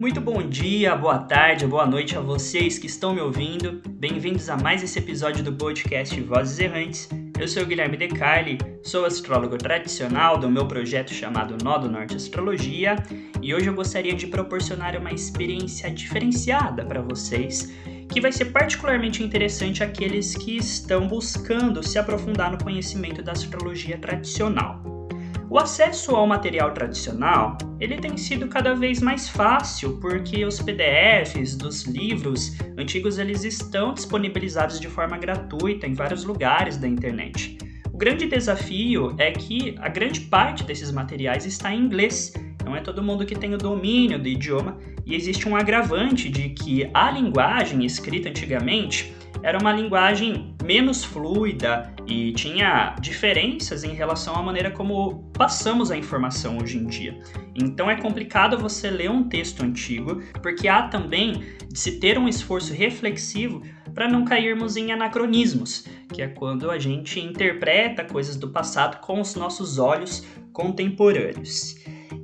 Muito bom dia, boa tarde, boa noite a vocês que estão me ouvindo. Bem-vindos a mais esse episódio do podcast Vozes Errantes. Eu sou o Guilherme Decarli, sou astrólogo tradicional do meu projeto chamado Nó do Norte Astrologia e hoje eu gostaria de proporcionar uma experiência diferenciada para vocês que vai ser particularmente interessante àqueles que estão buscando se aprofundar no conhecimento da astrologia tradicional. O acesso ao material tradicional ele tem sido cada vez mais fácil porque os PDFs dos livros antigos eles estão disponibilizados de forma gratuita em vários lugares da internet. O grande desafio é que a grande parte desses materiais está em inglês não é todo mundo que tem o domínio do idioma e existe um agravante de que a linguagem escrita antigamente era uma linguagem menos fluida e tinha diferenças em relação à maneira como passamos a informação hoje em dia. Então é complicado você ler um texto antigo, porque há também de se ter um esforço reflexivo para não cairmos em anacronismos, que é quando a gente interpreta coisas do passado com os nossos olhos contemporâneos.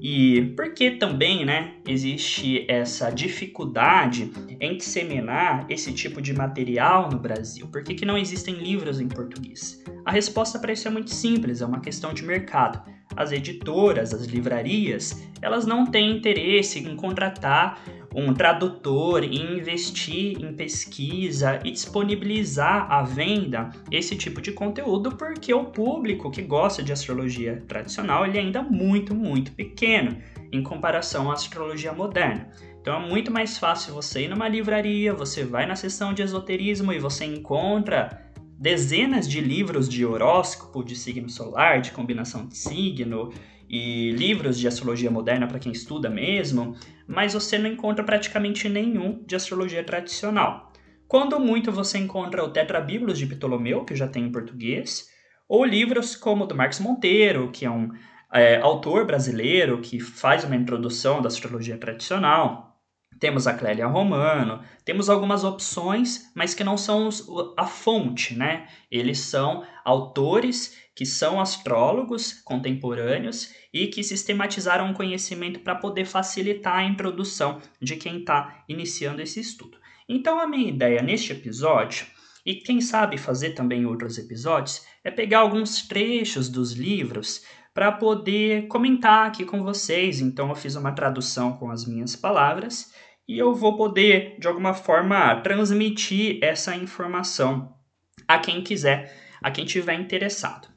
E por que também né, existe essa dificuldade em disseminar esse tipo de material no Brasil? Por que, que não existem livros em português? A resposta para isso é muito simples, é uma questão de mercado. As editoras, as livrarias, elas não têm interesse em contratar um tradutor e investir em pesquisa e disponibilizar à venda esse tipo de conteúdo porque o público que gosta de astrologia tradicional ele é ainda muito, muito pequeno em comparação à astrologia moderna. Então é muito mais fácil você ir numa livraria, você vai na seção de esoterismo e você encontra dezenas de livros de horóscopo, de signo solar, de combinação de signo, e livros de astrologia moderna para quem estuda mesmo, mas você não encontra praticamente nenhum de astrologia tradicional. Quando muito você encontra o Tetrabíblos de Ptolomeu, que já tem em português, ou livros como o do Marcos Monteiro, que é um é, autor brasileiro que faz uma introdução da astrologia tradicional. Temos a Clélia Romano, temos algumas opções, mas que não são a fonte, né? Eles são autores que são astrólogos contemporâneos e que sistematizaram o conhecimento para poder facilitar a introdução de quem está iniciando esse estudo. Então, a minha ideia neste episódio, e quem sabe fazer também outros episódios, é pegar alguns trechos dos livros para poder comentar aqui com vocês. Então, eu fiz uma tradução com as minhas palavras e eu vou poder, de alguma forma, transmitir essa informação a quem quiser, a quem tiver interessado.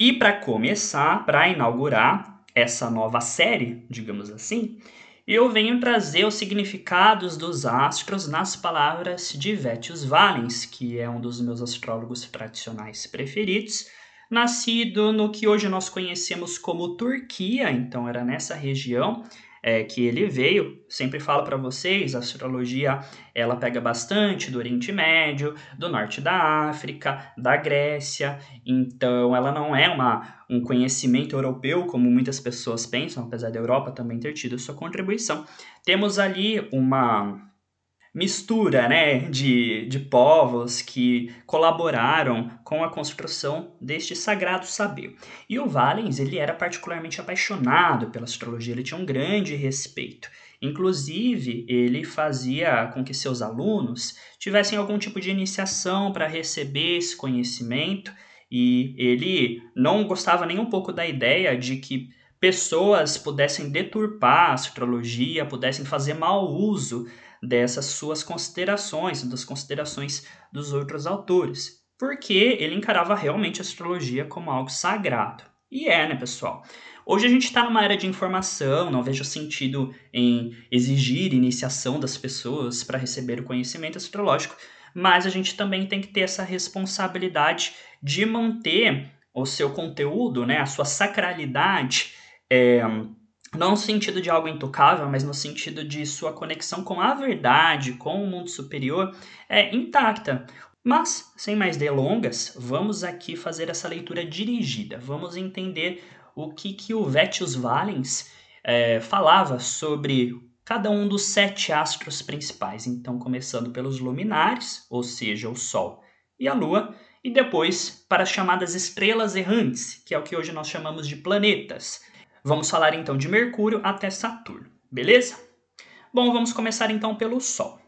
E para começar, para inaugurar essa nova série, digamos assim, eu venho trazer os significados dos astros nas palavras de Vétius Valens, que é um dos meus astrólogos tradicionais preferidos, nascido no que hoje nós conhecemos como Turquia, então era nessa região, é, que ele veio. Sempre falo para vocês, a astrologia ela pega bastante do Oriente Médio, do norte da África, da Grécia. Então, ela não é uma, um conhecimento europeu como muitas pessoas pensam, apesar da Europa também ter tido sua contribuição. Temos ali uma mistura né, de, de povos que colaboraram com a construção deste sagrado saber. E o Valens ele era particularmente apaixonado pela astrologia, ele tinha um grande respeito. Inclusive, ele fazia com que seus alunos tivessem algum tipo de iniciação para receber esse conhecimento, e ele não gostava nem um pouco da ideia de que pessoas pudessem deturpar a astrologia, pudessem fazer mau uso dessas suas considerações, das considerações dos outros autores, porque ele encarava realmente a astrologia como algo sagrado. E é, né, pessoal? Hoje a gente está numa era de informação, não vejo sentido em exigir iniciação das pessoas para receber o conhecimento astrológico, mas a gente também tem que ter essa responsabilidade de manter o seu conteúdo, né, a sua sacralidade é, não no sentido de algo intocável, mas no sentido de sua conexão com a verdade, com o mundo superior, é intacta. Mas, sem mais delongas, vamos aqui fazer essa leitura dirigida. Vamos entender o que, que o Vétius Valens é, falava sobre cada um dos sete astros principais. Então, começando pelos luminares, ou seja, o Sol e a Lua, e depois para as chamadas estrelas errantes, que é o que hoje nós chamamos de planetas Vamos falar então de Mercúrio até Saturno, beleza? Bom, vamos começar então pelo Sol.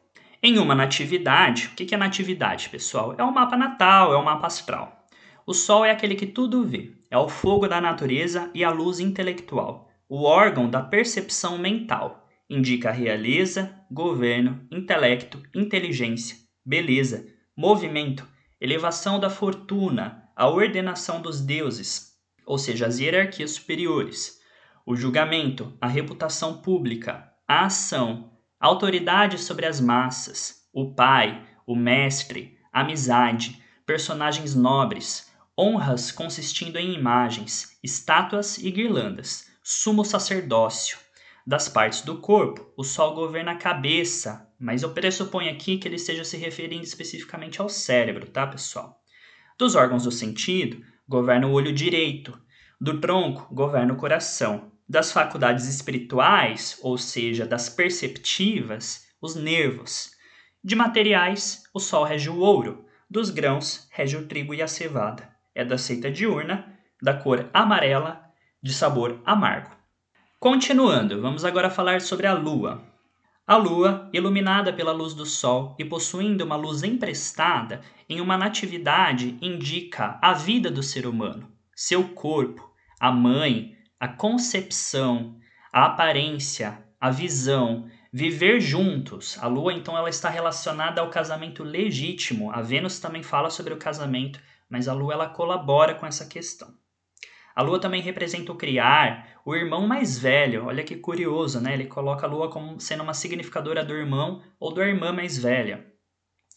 Em uma natividade, o que é natividade, pessoal? É o um mapa natal, é o um mapa astral. O Sol é aquele que tudo vê, é o fogo da natureza e a luz intelectual, o órgão da percepção mental. Indica realeza, governo, intelecto, inteligência, beleza, movimento, elevação da fortuna, a ordenação dos deuses, ou seja, as hierarquias superiores, o julgamento, a reputação pública, a ação, a autoridade sobre as massas, o pai, o mestre, amizade, personagens nobres, honras consistindo em imagens, estátuas e guirlandas, sumo sacerdócio. Das partes do corpo, o sol governa a cabeça, mas eu pressuponho aqui que ele esteja se referindo especificamente ao cérebro, tá, pessoal? Dos órgãos do sentido, governa o olho direito, do tronco, governa o coração, das faculdades espirituais, ou seja, das perceptivas, os nervos. De materiais, o sol rege o ouro, dos grãos rege o trigo e a cevada. É da seita diurna, da cor amarela, de sabor amargo. Continuando, vamos agora falar sobre a lua. A lua, iluminada pela luz do sol e possuindo uma luz emprestada, em uma natividade indica a vida do ser humano, seu corpo, a mãe, a concepção, a aparência, a visão, viver juntos. A lua então ela está relacionada ao casamento legítimo. A Vênus também fala sobre o casamento, mas a lua ela colabora com essa questão. A lua também representa o criar, o irmão mais velho. Olha que curioso, né? Ele coloca a lua como sendo uma significadora do irmão ou da irmã mais velha.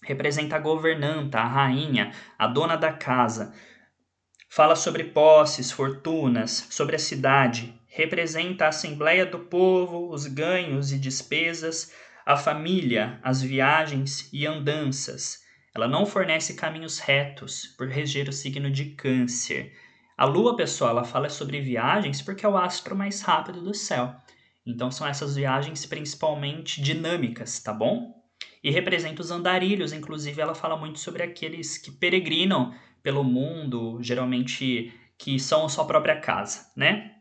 Representa a governanta, a rainha, a dona da casa. Fala sobre posses, fortunas, sobre a cidade, representa a Assembleia do Povo, os ganhos e despesas, a família, as viagens e andanças. Ela não fornece caminhos retos, por reger o signo de Câncer. A Lua, pessoal, ela fala sobre viagens porque é o astro mais rápido do céu. Então são essas viagens principalmente dinâmicas, tá bom? E representa os andarilhos, inclusive ela fala muito sobre aqueles que peregrinam pelo mundo, geralmente que são a sua própria casa, né?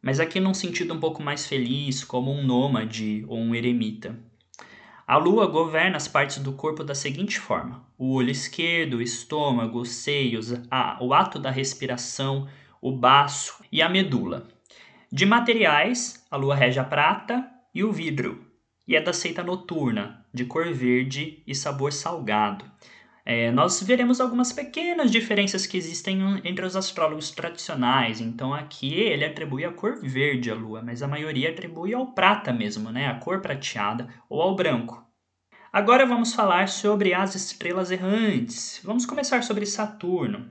Mas aqui num sentido um pouco mais feliz, como um nômade ou um eremita. A lua governa as partes do corpo da seguinte forma: o olho esquerdo, o estômago, os seios, a, o ato da respiração, o baço e a medula. De materiais, a lua rege a prata e o vidro, e é da seita noturna, de cor verde e sabor salgado. É, nós veremos algumas pequenas diferenças que existem entre os astrólogos tradicionais. Então aqui ele atribui a cor verde à lua, mas a maioria atribui ao prata mesmo, né? A cor prateada ou ao branco. Agora vamos falar sobre as estrelas errantes. Vamos começar sobre Saturno.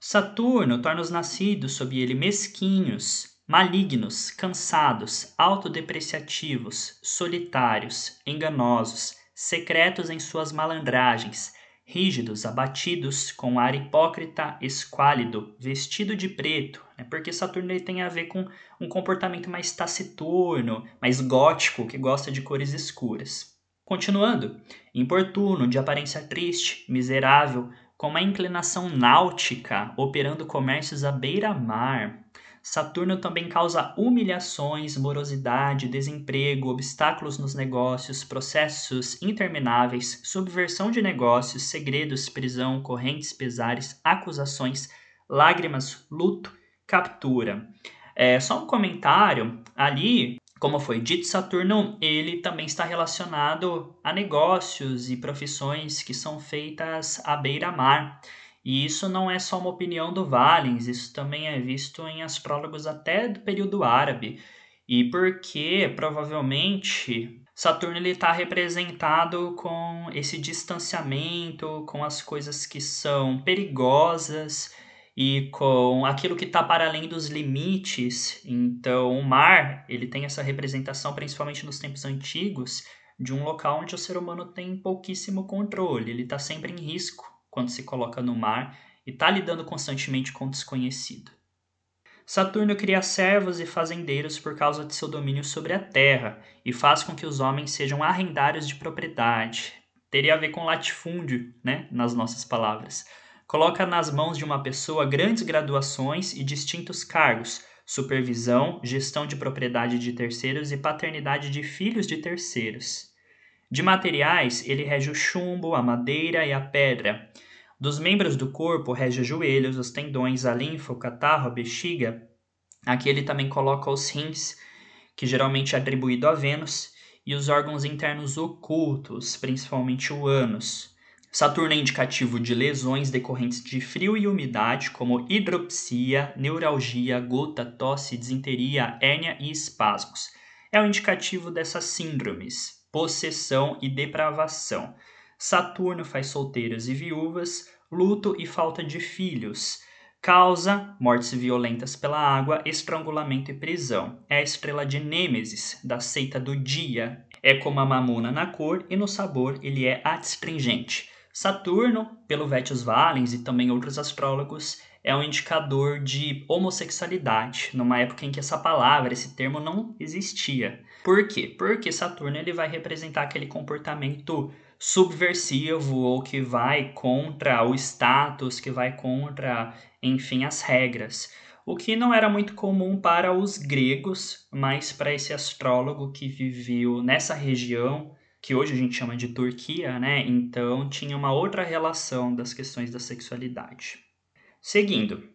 Saturno torna os nascidos sob ele mesquinhos, malignos, cansados, autodepreciativos, solitários, enganosos, secretos em suas malandragens rígidos, abatidos, com ar hipócrita, esquálido, vestido de preto, né? porque Saturno ele tem a ver com um comportamento mais taciturno, mais gótico, que gosta de cores escuras. Continuando, importuno, de aparência triste, miserável, com uma inclinação náutica, operando comércios à beira-mar, Saturno também causa humilhações, morosidade, desemprego, obstáculos nos negócios, processos intermináveis, subversão de negócios, segredos, prisão, correntes, pesares, acusações, lágrimas, luto, captura. É, só um comentário ali, como foi dito, Saturno ele também está relacionado a negócios e profissões que são feitas à beira-mar. E isso não é só uma opinião do Valens, isso também é visto em astrólogos até do período árabe. E porque provavelmente Saturno está representado com esse distanciamento, com as coisas que são perigosas e com aquilo que está para além dos limites. Então, o mar ele tem essa representação, principalmente nos tempos antigos, de um local onde o ser humano tem pouquíssimo controle, ele está sempre em risco quando se coloca no mar e está lidando constantemente com o desconhecido. Saturno cria servos e fazendeiros por causa de seu domínio sobre a terra e faz com que os homens sejam arrendários de propriedade. Teria a ver com latifúndio, né, nas nossas palavras. Coloca nas mãos de uma pessoa grandes graduações e distintos cargos, supervisão, gestão de propriedade de terceiros e paternidade de filhos de terceiros. De materiais, ele rege o chumbo, a madeira e a pedra. Dos membros do corpo, rege os joelhos, os tendões, a linfa, o catarro, a bexiga. Aqui ele também coloca os rins, que geralmente é atribuído a Vênus, e os órgãos internos ocultos, principalmente o ânus. Saturno é indicativo de lesões decorrentes de frio e umidade, como hidropsia, neuralgia, gota, tosse, disenteria, hérnia e espasmos. É o indicativo dessas síndromes, possessão e depravação. Saturno faz solteiros e viúvas, luto e falta de filhos. Causa mortes violentas pela água, estrangulamento e prisão. É a estrela de Nêmesis, da seita do dia. É como a mamona na cor e no sabor ele é astringente. Saturno, pelo Vettius Valens e também outros astrólogos, é um indicador de homossexualidade, numa época em que essa palavra, esse termo não existia. Por quê? Porque Saturno ele vai representar aquele comportamento subversivo ou que vai contra o status, que vai contra, enfim, as regras. O que não era muito comum para os gregos, mas para esse astrólogo que viveu nessa região, que hoje a gente chama de Turquia, né? Então tinha uma outra relação das questões da sexualidade. Seguindo,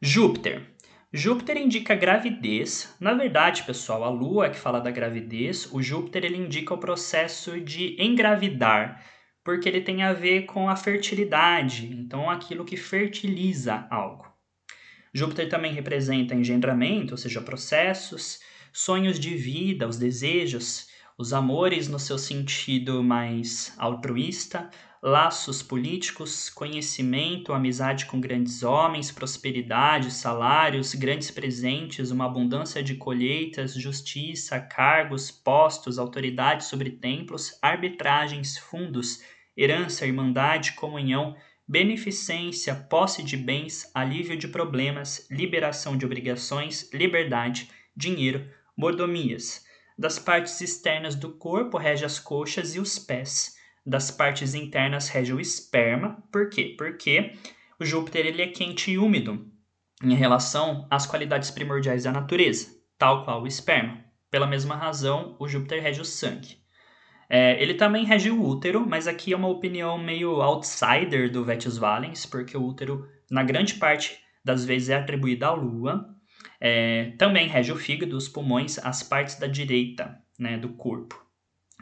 Júpiter. Júpiter indica gravidez. Na verdade, pessoal, a Lua é que fala da gravidez. O Júpiter ele indica o processo de engravidar, porque ele tem a ver com a fertilidade, então aquilo que fertiliza algo. Júpiter também representa engendramento, ou seja, processos, sonhos de vida, os desejos, os amores no seu sentido mais altruísta, laços políticos, conhecimento, amizade com grandes homens, prosperidade, salários, grandes presentes, uma abundância de colheitas, justiça, cargos, postos, autoridade sobre templos, arbitragens, fundos, herança, irmandade, comunhão, beneficência, posse de bens, alívio de problemas, liberação de obrigações, liberdade, dinheiro, mordomias. Das partes externas do corpo rege as coxas e os pés das partes internas rege o esperma. Por quê? Porque o Júpiter ele é quente e úmido em relação às qualidades primordiais da natureza, tal qual o esperma. Pela mesma razão, o Júpiter rege o sangue. É, ele também rege o útero, mas aqui é uma opinião meio outsider do Vettius Valens, porque o útero, na grande parte das vezes, é atribuído à Lua. É, também rege o fígado, os pulmões, as partes da direita né, do corpo.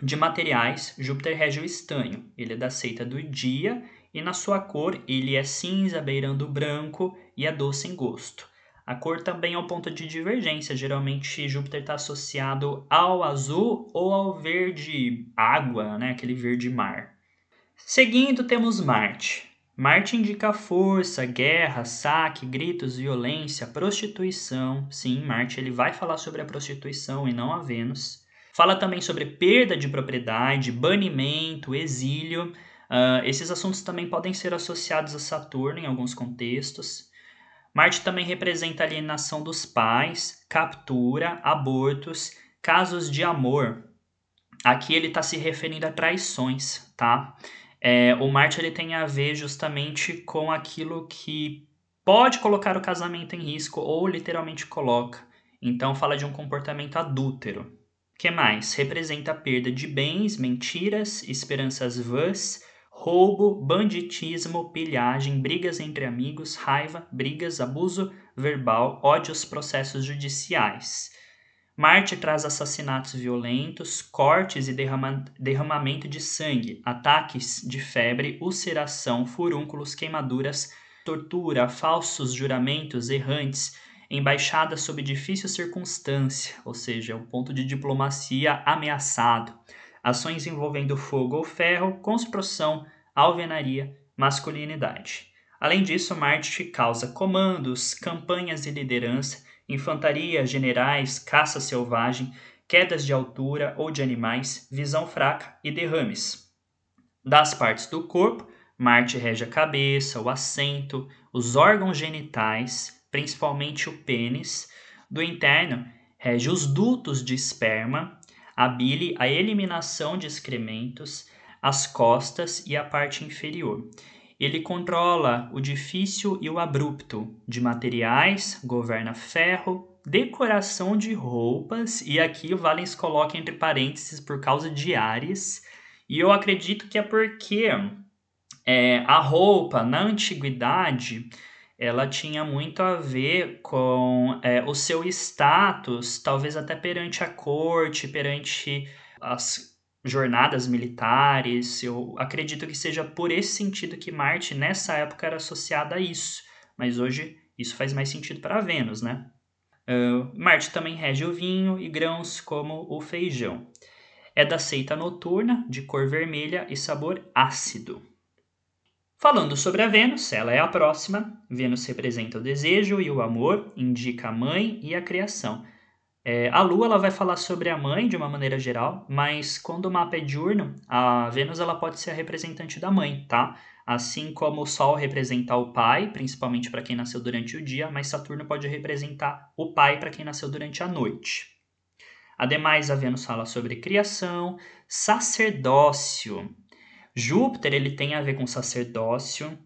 De materiais, Júpiter rege o estanho. Ele é da seita do dia e na sua cor ele é cinza beirando branco e é doce em gosto. A cor também é um ponto de divergência. Geralmente Júpiter está associado ao azul ou ao verde água, né? aquele verde mar. Seguindo, temos Marte. Marte indica força, guerra, saque, gritos, violência, prostituição. Sim, Marte ele vai falar sobre a prostituição e não a Vênus. Fala também sobre perda de propriedade, banimento, exílio. Uh, esses assuntos também podem ser associados a Saturno em alguns contextos. Marte também representa alienação dos pais, captura, abortos, casos de amor. Aqui ele está se referindo a traições, tá? É, o Marte ele tem a ver justamente com aquilo que pode colocar o casamento em risco ou literalmente coloca. Então fala de um comportamento adúltero que mais? Representa a perda de bens, mentiras, esperanças vãs, roubo, banditismo, pilhagem, brigas entre amigos, raiva, brigas, abuso verbal, ódios, processos judiciais. Marte traz assassinatos violentos, cortes e derrama derramamento de sangue, ataques de febre, ulceração, furúnculos, queimaduras, tortura, falsos juramentos errantes, embaixada sob difícil circunstância, ou seja, um ponto de diplomacia ameaçado, ações envolvendo fogo ou ferro, construção, alvenaria, masculinidade. Além disso, Marte causa comandos, campanhas de liderança, infantaria, generais, caça selvagem, quedas de altura ou de animais, visão fraca e derrames. Das partes do corpo, Marte rege a cabeça, o assento, os órgãos genitais, principalmente o pênis. Do interno, rege os dutos de esperma, a bile, a eliminação de excrementos, as costas e a parte inferior. Ele controla o difícil e o abrupto de materiais, governa ferro, decoração de roupas, e aqui o Valens coloca entre parênteses por causa de Ares, e eu acredito que é porque é, a roupa na antiguidade ela tinha muito a ver com é, o seu status, talvez até perante a corte, perante as jornadas militares. Eu acredito que seja por esse sentido que Marte nessa época era associada a isso, mas hoje isso faz mais sentido para Vênus, né? Uh, Marte também rege o vinho e grãos como o feijão. É da seita noturna, de cor vermelha e sabor ácido. Falando sobre a Vênus, ela é a próxima. Vênus representa o desejo e o amor, indica a mãe e a criação. É, a Lua ela vai falar sobre a mãe de uma maneira geral, mas quando o mapa é diurno, a Vênus ela pode ser a representante da mãe, tá? Assim como o Sol representa o pai, principalmente para quem nasceu durante o dia, mas Saturno pode representar o pai para quem nasceu durante a noite. Ademais, a Vênus fala sobre criação, sacerdócio, Júpiter ele tem a ver com sacerdócio,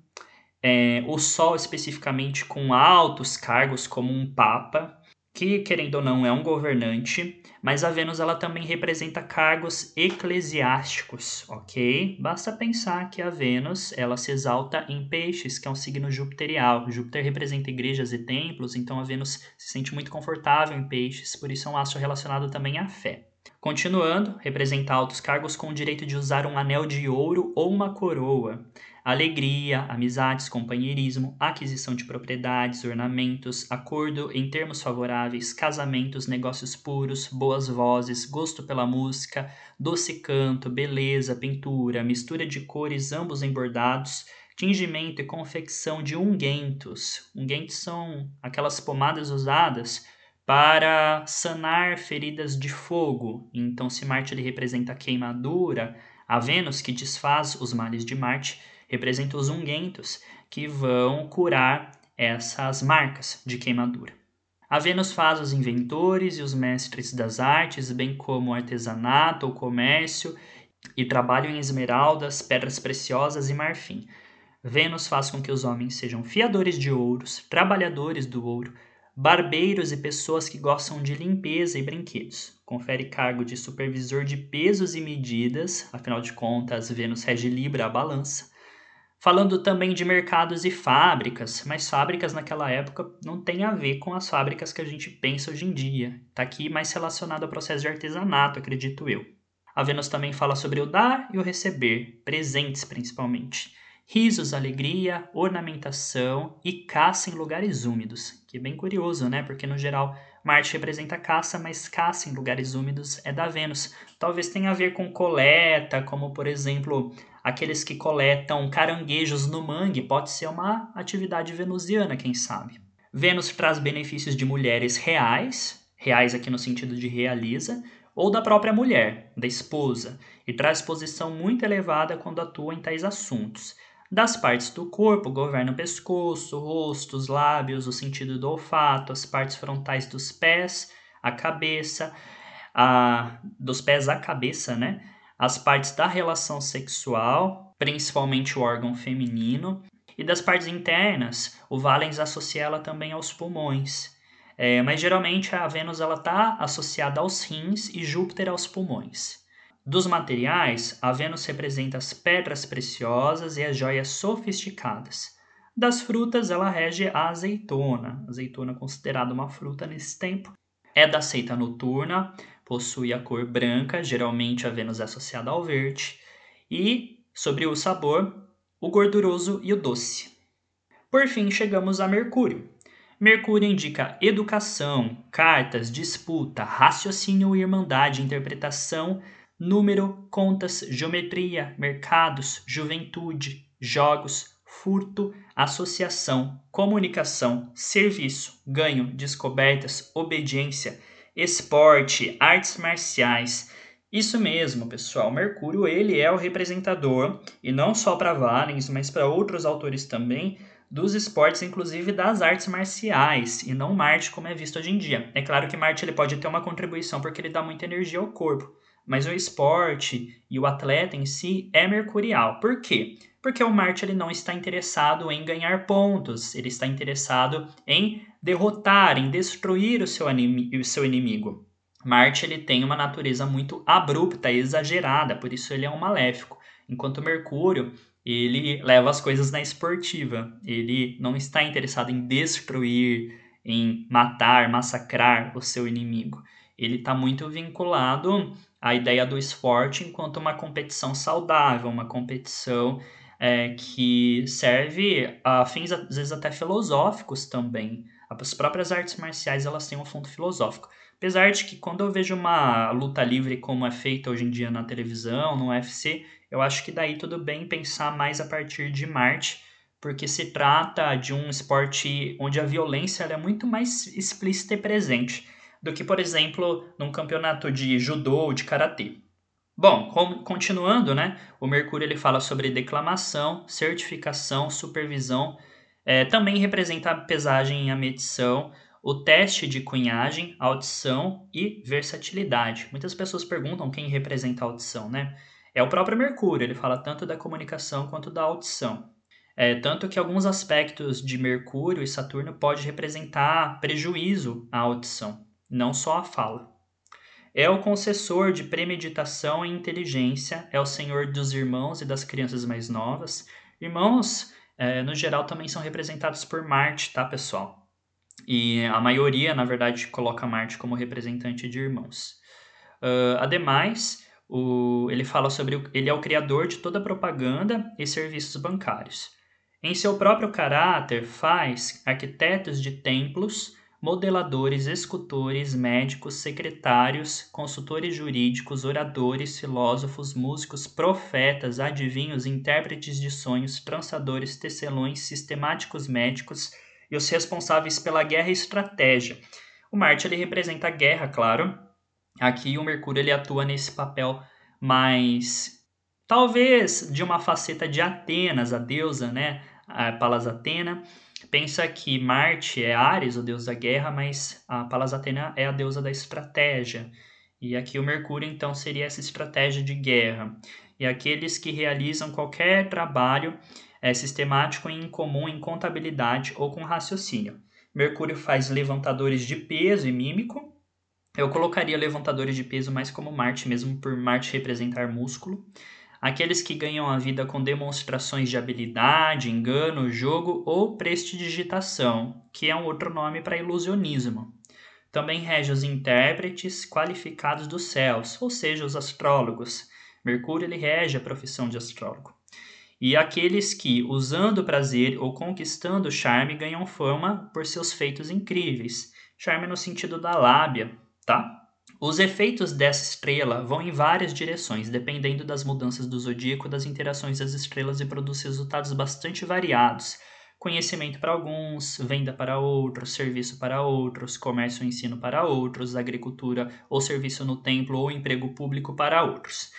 é, o Sol especificamente com altos cargos como um papa, que querendo ou não é um governante, mas a Vênus ela também representa cargos eclesiásticos, ok? Basta pensar que a Vênus ela se exalta em Peixes, que é um signo jupiterial. Júpiter representa igrejas e templos, então a Vênus se sente muito confortável em Peixes, por isso é um astro relacionado também à fé. Continuando, representa altos cargos com o direito de usar um anel de ouro ou uma coroa. Alegria, amizades, companheirismo, aquisição de propriedades, ornamentos, acordo em termos favoráveis, casamentos, negócios puros, boas vozes, gosto pela música, doce canto, beleza, pintura, mistura de cores, ambos embordados, tingimento e confecção de unguentos. Unguentos são aquelas pomadas usadas para sanar feridas de fogo. Então, se Marte ele representa a queimadura, a Vênus, que desfaz os males de Marte, representa os unguentos, que vão curar essas marcas de queimadura. A Vênus faz os inventores e os mestres das artes, bem como o artesanato, o comércio e trabalho em esmeraldas, pedras preciosas e marfim. Vênus faz com que os homens sejam fiadores de ouros, trabalhadores do ouro, barbeiros e pessoas que gostam de limpeza e brinquedos. Confere cargo de supervisor de pesos e medidas, afinal de contas, Vênus rege Libra, a balança. Falando também de mercados e fábricas, mas fábricas naquela época não tem a ver com as fábricas que a gente pensa hoje em dia. Está aqui mais relacionado ao processo de artesanato, acredito eu. A Vênus também fala sobre o dar e o receber, presentes principalmente risos, alegria, ornamentação e caça em lugares úmidos. Que é bem curioso, né? Porque no geral Marte representa caça, mas caça em lugares úmidos é da Vênus. Talvez tenha a ver com coleta, como por exemplo aqueles que coletam caranguejos no mangue, pode ser uma atividade venusiana, quem sabe. Vênus traz benefícios de mulheres reais, reais aqui no sentido de realiza, ou da própria mulher, da esposa, e traz posição muito elevada quando atua em tais assuntos. Das partes do corpo, governa o pescoço, o rosto, os lábios, o sentido do olfato, as partes frontais dos pés, a cabeça, a, dos pés à cabeça, né? As partes da relação sexual, principalmente o órgão feminino, e das partes internas, o Valens associa ela também aos pulmões. É, mas geralmente a Vênus está associada aos rins e Júpiter aos pulmões. Dos materiais, a Vênus representa as pedras preciosas e as joias sofisticadas. Das frutas, ela rege a azeitona, azeitona considerada uma fruta nesse tempo. É da seita noturna, possui a cor branca, geralmente a Vênus é associada ao verde. E, sobre o sabor, o gorduroso e o doce. Por fim, chegamos a Mercúrio. Mercúrio indica educação, cartas, disputa, raciocínio, irmandade, interpretação, número, contas, geometria, mercados, juventude, jogos, furto, associação, comunicação, serviço, ganho, descobertas, obediência, esporte, artes marciais. Isso mesmo, pessoal. Mercúrio ele é o representador e não só para Valens, mas para outros autores também dos esportes, inclusive das artes marciais, e não Marte como é visto hoje em dia. É claro que Marte ele pode ter uma contribuição porque ele dá muita energia ao corpo, mas o esporte e o atleta em si é mercurial. Por quê? Porque o Marte ele não está interessado em ganhar pontos, ele está interessado em derrotar, em destruir o seu, o seu inimigo. Marte ele tem uma natureza muito abrupta, exagerada, por isso ele é um maléfico. Enquanto Mercúrio, ele leva as coisas na esportiva. Ele não está interessado em destruir, em matar, massacrar o seu inimigo. Ele está muito vinculado à ideia do esporte enquanto uma competição saudável, uma competição é, que serve a fins às vezes até filosóficos também. As próprias artes marciais elas têm um fundo filosófico. Apesar de que quando eu vejo uma luta livre como é feita hoje em dia na televisão, no UFC, eu acho que daí tudo bem pensar mais a partir de Marte, porque se trata de um esporte onde a violência é muito mais explícita e presente do que, por exemplo, num campeonato de judô ou de karatê. Bom, continuando, né? O Mercúrio ele fala sobre declamação, certificação, supervisão, é, também representa a pesagem e a medição, o teste de cunhagem, audição e versatilidade. Muitas pessoas perguntam quem representa a audição, né? É o próprio Mercúrio, ele fala tanto da comunicação quanto da audição. É, tanto que alguns aspectos de Mercúrio e Saturno pode representar prejuízo à audição, não só a fala. É o concessor de premeditação e inteligência, é o senhor dos irmãos e das crianças mais novas. Irmãos, é, no geral, também são representados por Marte, tá, pessoal? E a maioria, na verdade, coloca Marte como representante de irmãos. Uh, ademais, o, ele fala sobre. O, ele é o criador de toda propaganda e serviços bancários. Em seu próprio caráter, faz arquitetos de templos, modeladores, escultores, médicos, secretários, consultores jurídicos, oradores, filósofos, músicos, profetas, adivinhos, intérpretes de sonhos, trançadores, tecelões, sistemáticos médicos e os responsáveis pela guerra e estratégia. O Marte ele representa a guerra, claro. Aqui o Mercúrio ele atua nesse papel mais talvez de uma faceta de Atenas, a deusa, né? A Palas Atena. Pensa que Marte é Ares, o deus da guerra, mas a Palas Atena é a deusa da estratégia. E aqui o Mercúrio então seria essa estratégia de guerra. E aqueles que realizam qualquer trabalho é sistemático e incomum em contabilidade ou com raciocínio. Mercúrio faz levantadores de peso e mímico. Eu colocaria levantadores de peso mais como Marte, mesmo por Marte representar músculo. Aqueles que ganham a vida com demonstrações de habilidade, engano, jogo ou prestidigitação, que é um outro nome para ilusionismo. Também rege os intérpretes qualificados dos céus, ou seja, os astrólogos. Mercúrio ele rege a profissão de astrólogo e aqueles que, usando prazer ou conquistando o charme, ganham fama por seus feitos incríveis. Charme no sentido da lábia, tá? Os efeitos dessa estrela vão em várias direções, dependendo das mudanças do zodíaco, das interações das estrelas e produz resultados bastante variados. Conhecimento para alguns, venda para outros, serviço para outros, comércio e ensino para outros, agricultura ou serviço no templo ou emprego público para outros.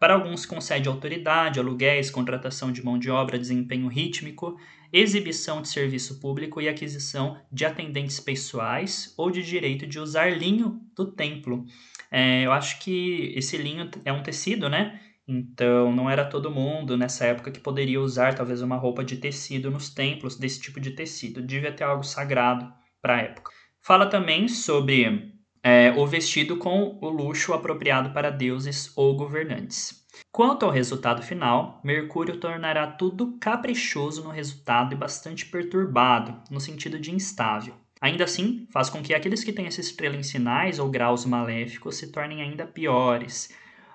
Para alguns, concede autoridade, aluguéis, contratação de mão de obra, desempenho rítmico, exibição de serviço público e aquisição de atendentes pessoais ou de direito de usar linho do templo. É, eu acho que esse linho é um tecido, né? Então, não era todo mundo nessa época que poderia usar talvez uma roupa de tecido nos templos desse tipo de tecido. Devia ter algo sagrado para a época. Fala também sobre é, o vestido com o luxo apropriado para deuses ou governantes. Quanto ao resultado final, Mercúrio tornará tudo caprichoso no resultado e bastante perturbado, no sentido de instável. Ainda assim, faz com que aqueles que têm essa estrela em sinais ou graus maléficos se tornem ainda piores.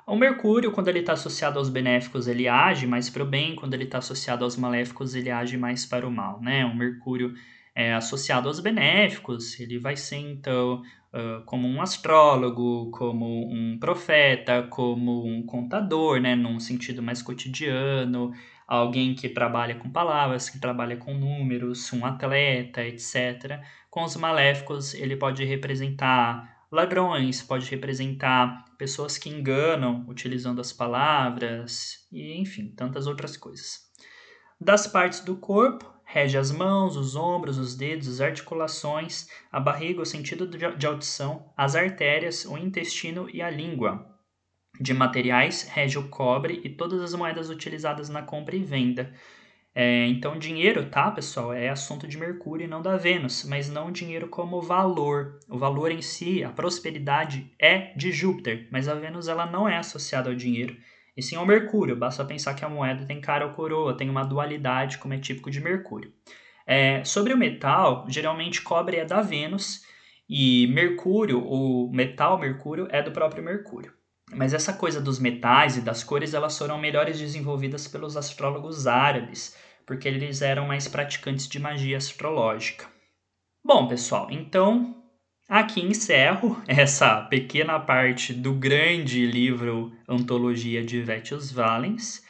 O Mercúrio, quando ele está associado aos benéficos, ele age mais para o bem, quando ele está associado aos maléficos, ele age mais para o mal. Né? O Mercúrio é associado aos benéficos, ele vai ser então uh, como um astrólogo, como um profeta, como um contador, né, num sentido mais cotidiano, alguém que trabalha com palavras, que trabalha com números, um atleta, etc. Com os maléficos, ele pode representar ladrões, pode representar pessoas que enganam utilizando as palavras e, enfim, tantas outras coisas. Das partes do corpo, rege as mãos, os ombros, os dedos, as articulações, a barriga, o sentido de audição, as artérias, o intestino e a língua. de materiais rege o cobre e todas as moedas utilizadas na compra e venda. É, então, dinheiro, tá, pessoal, é assunto de Mercúrio e não da Vênus, mas não dinheiro como valor. O valor em si, a prosperidade é de Júpiter, mas a Vênus ela não é associada ao dinheiro, e sim ao Mercúrio. Basta pensar que a moeda tem cara ou coroa, tem uma dualidade, como é típico de Mercúrio. É, sobre o metal, geralmente cobre é da Vênus e Mercúrio, o metal Mercúrio, é do próprio Mercúrio. Mas essa coisa dos metais e das cores, elas foram melhores desenvolvidas pelos astrólogos árabes, porque eles eram mais praticantes de magia astrológica. Bom, pessoal, então aqui encerro essa pequena parte do grande livro Antologia de Vétius Valens.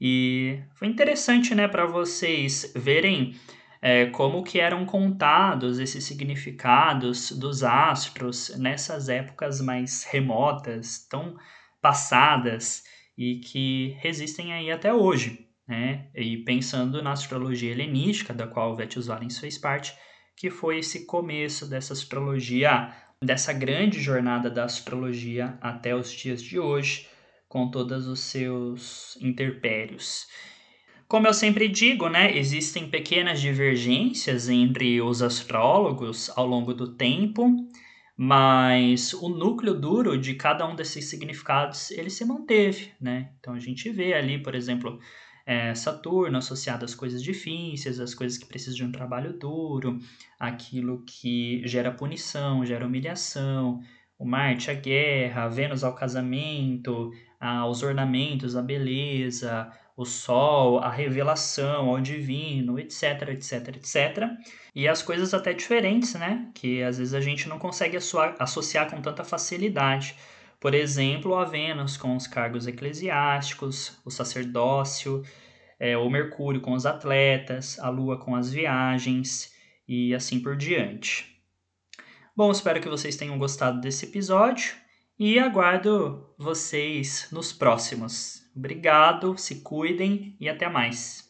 E foi interessante, né, para vocês verem é, como que eram contados esses significados dos astros nessas épocas mais remotas, tão passadas e que resistem aí até hoje né? E pensando na astrologia helenística, da qual Vettius Valens fez parte, que foi esse começo dessa astrologia, dessa grande jornada da astrologia até os dias de hoje, com todos os seus interpérios. Como eu sempre digo, né, existem pequenas divergências entre os astrólogos ao longo do tempo, mas o núcleo duro de cada um desses significados ele se manteve, né? Então a gente vê ali, por exemplo, é, Saturno associado às coisas difíceis, às coisas que precisam de um trabalho duro, aquilo que gera punição, gera humilhação, o Marte, a guerra, a Vênus ao casamento, aos ornamentos, a beleza, o Sol, a revelação ao divino, etc, etc, etc. E as coisas até diferentes, né? Que às vezes a gente não consegue associar com tanta facilidade. Por exemplo, a Vênus com os cargos eclesiásticos, o sacerdócio, é, o Mercúrio com os atletas, a Lua com as viagens e assim por diante. Bom, espero que vocês tenham gostado desse episódio e aguardo vocês nos próximos. Obrigado, se cuidem e até mais.